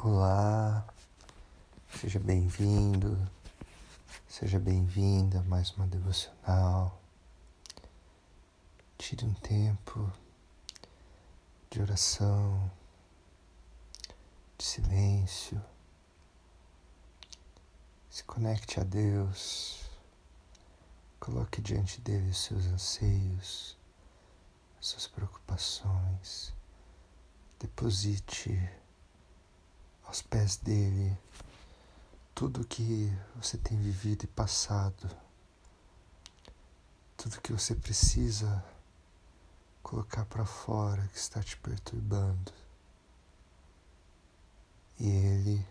Olá, seja bem-vindo, seja bem-vinda a mais uma devocional. Tire um tempo de oração, de silêncio. Se conecte a Deus, coloque diante dele os seus anseios, as suas preocupações. Deposite aos pés dele tudo que você tem vivido e passado, tudo que você precisa colocar para fora que está te perturbando. E ele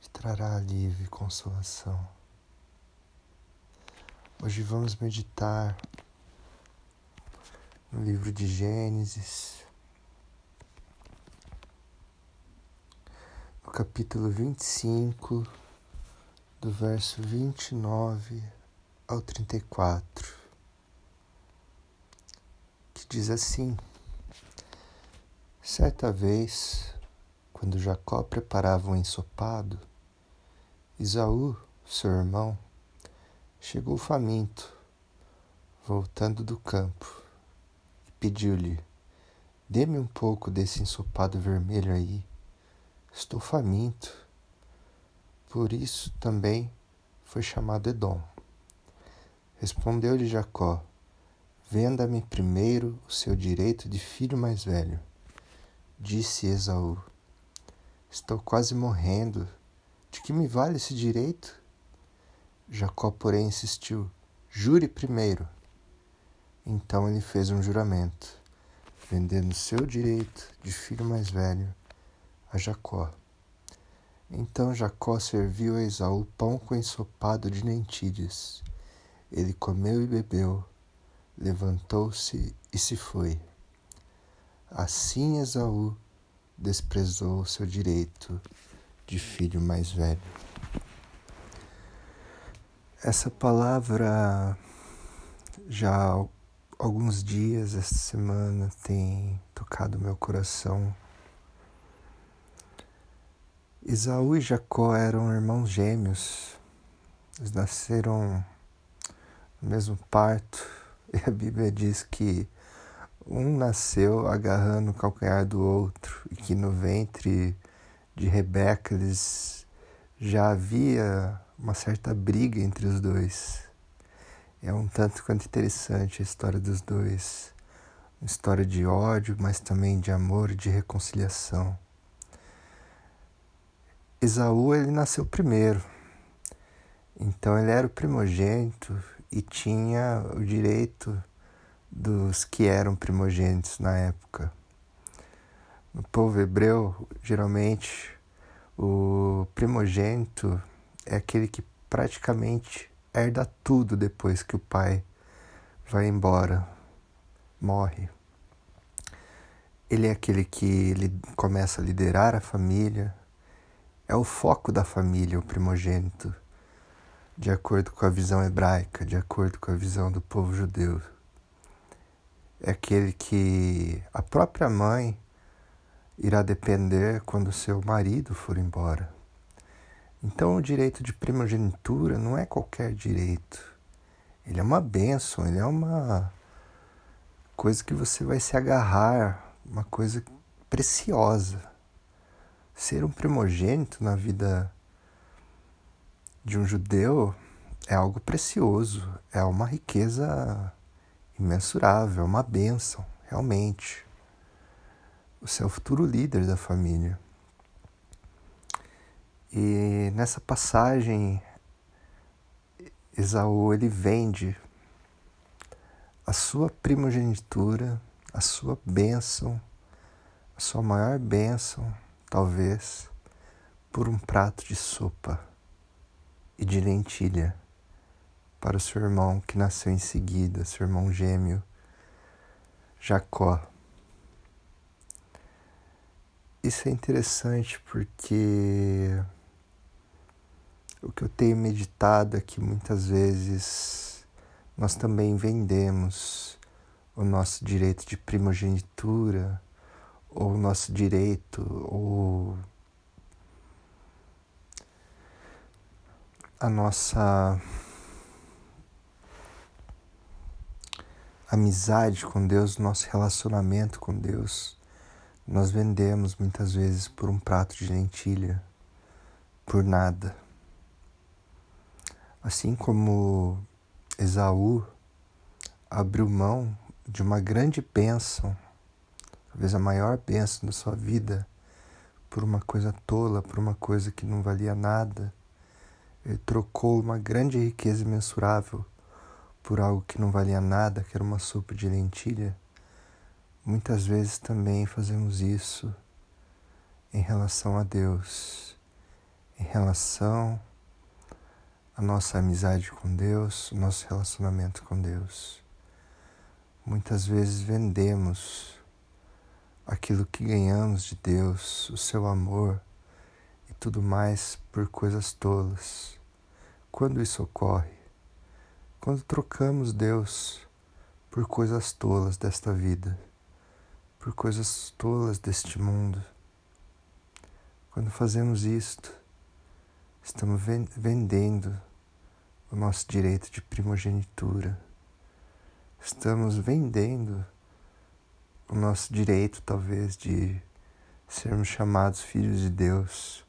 te trará alívio e consolação. Hoje vamos meditar no livro de Gênesis capítulo 25, do verso 29 ao 34, que diz assim: Certa vez, quando Jacó preparava um ensopado, Isaú, seu irmão, chegou faminto, voltando do campo, e pediu-lhe: Dê-me um pouco desse ensopado vermelho aí Estou faminto. Por isso também foi chamado Edom. Respondeu-lhe Jacó: Venda-me primeiro o seu direito de filho mais velho. Disse Esaú: Estou quase morrendo. De que me vale esse direito? Jacó, porém, insistiu: Jure primeiro. Então ele fez um juramento, vendendo seu direito de filho mais velho a Jacó. Então Jacó serviu a Esaú pão com ensopado de lentilhas. Ele comeu e bebeu, levantou-se e se foi. Assim Esaú desprezou seu direito de filho mais velho. Essa palavra já há alguns dias, esta semana, tem tocado meu coração Isaú e Jacó eram irmãos gêmeos. Eles nasceram no mesmo parto. E a Bíblia diz que um nasceu agarrando o calcanhar do outro e que no ventre de Rebeca eles já havia uma certa briga entre os dois. É um tanto quanto interessante a história dos dois. Uma história de ódio, mas também de amor e de reconciliação. Esaú ele nasceu primeiro. Então ele era o primogênito e tinha o direito dos que eram primogênitos na época. No povo hebreu, geralmente o primogênito é aquele que praticamente herda tudo depois que o pai vai embora, morre. Ele é aquele que ele começa a liderar a família, é o foco da família, o primogênito, de acordo com a visão hebraica, de acordo com a visão do povo judeu. É aquele que a própria mãe irá depender quando seu marido for embora. Então, o direito de primogenitura não é qualquer direito. Ele é uma bênção, ele é uma coisa que você vai se agarrar, uma coisa preciosa ser um primogênito na vida de um judeu é algo precioso, é uma riqueza imensurável, é uma bênção, realmente. Você é o futuro líder da família. E nessa passagem, Esaú ele vende a sua primogenitura, a sua bênção, a sua maior bênção talvez por um prato de sopa e de lentilha para o seu irmão que nasceu em seguida, seu irmão gêmeo, Jacó. Isso é interessante porque o que eu tenho meditado é que muitas vezes nós também vendemos o nosso direito de primogenitura ou nosso direito, ou a nossa amizade com Deus, nosso relacionamento com Deus. Nós vendemos muitas vezes por um prato de lentilha, por nada. Assim como Esaú abriu mão de uma grande bênção talvez a maior bênção da sua vida, por uma coisa tola, por uma coisa que não valia nada. Ele trocou uma grande riqueza imensurável por algo que não valia nada, que era uma sopa de lentilha. Muitas vezes também fazemos isso em relação a Deus, em relação à nossa amizade com Deus, o nosso relacionamento com Deus. Muitas vezes vendemos aquilo que ganhamos de Deus, o seu amor e tudo mais por coisas tolas. Quando isso ocorre? Quando trocamos Deus por coisas tolas desta vida por coisas tolas deste mundo. Quando fazemos isto, estamos vendendo o nosso direito de primogenitura. Estamos vendendo o nosso direito, talvez, de sermos chamados filhos de Deus,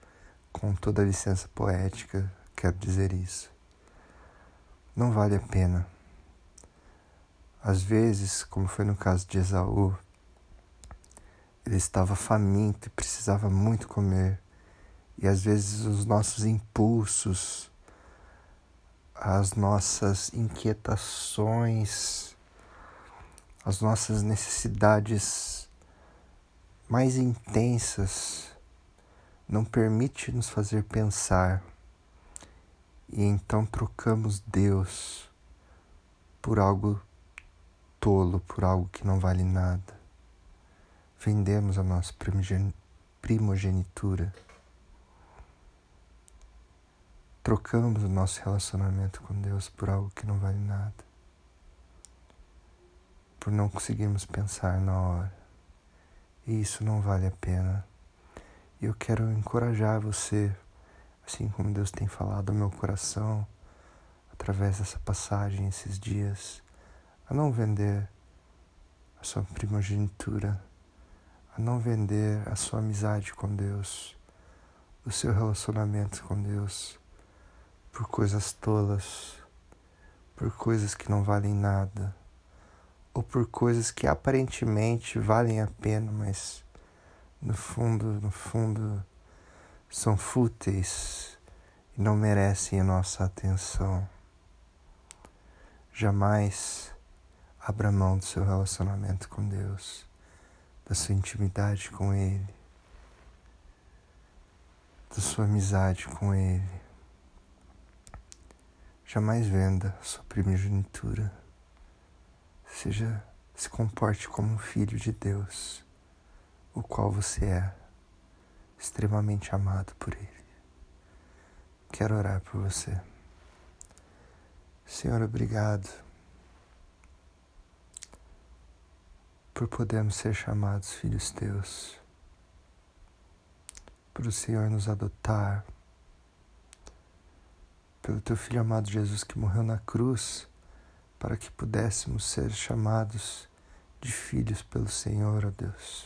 com toda a licença poética, quero dizer isso. Não vale a pena. Às vezes, como foi no caso de Esaú, ele estava faminto e precisava muito comer. E às vezes os nossos impulsos, as nossas inquietações, as nossas necessidades mais intensas não permite nos fazer pensar. E então trocamos Deus por algo tolo, por algo que não vale nada. Vendemos a nossa primogenitura, trocamos o nosso relacionamento com Deus por algo que não vale nada, por não conseguirmos pensar na hora. E isso não vale a pena. E eu quero encorajar você, assim como Deus tem falado ao meu coração, através dessa passagem esses dias, a não vender a sua primogenitura a não vender a sua amizade com Deus, o seu relacionamento com Deus, por coisas tolas, por coisas que não valem nada, ou por coisas que aparentemente valem a pena, mas no fundo, no fundo, são fúteis e não merecem a nossa atenção. Jamais abra mão do seu relacionamento com Deus da sua intimidade com Ele, da sua amizade com Ele. Jamais venda sua primogenitura. Seja, se comporte como um filho de Deus, o qual você é, extremamente amado por Ele. Quero orar por você. Senhor, obrigado por podermos ser chamados filhos teus, por o Senhor nos adotar, pelo teu Filho amado Jesus que morreu na cruz, para que pudéssemos ser chamados de filhos pelo Senhor, ó Deus.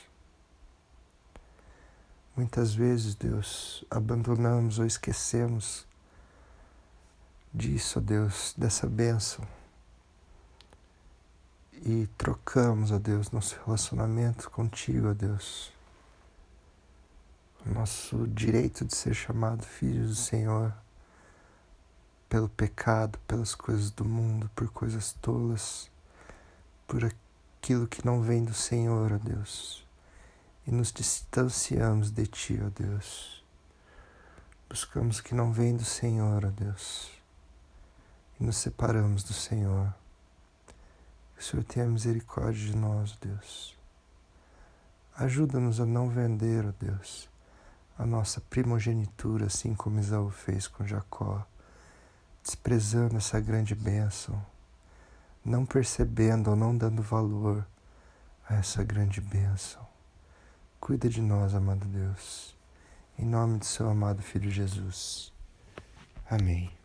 Muitas vezes, Deus, abandonamos ou esquecemos disso, ó Deus, dessa bênção e trocamos, ó Deus, nosso relacionamento contigo, ó Deus. O nosso direito de ser chamado filhos do Senhor pelo pecado, pelas coisas do mundo, por coisas tolas, por aquilo que não vem do Senhor, ó Deus. E nos distanciamos de Ti, ó Deus. Buscamos o que não vem do Senhor, ó Deus. E nos separamos do Senhor. Que o Senhor tenha misericórdia de nós, Deus. Ajuda-nos a não vender, ó Deus, a nossa primogenitura, assim como Isaú fez com Jacó, desprezando essa grande bênção, não percebendo ou não dando valor a essa grande bênção. Cuida de nós, amado Deus, em nome do seu amado Filho Jesus. Amém.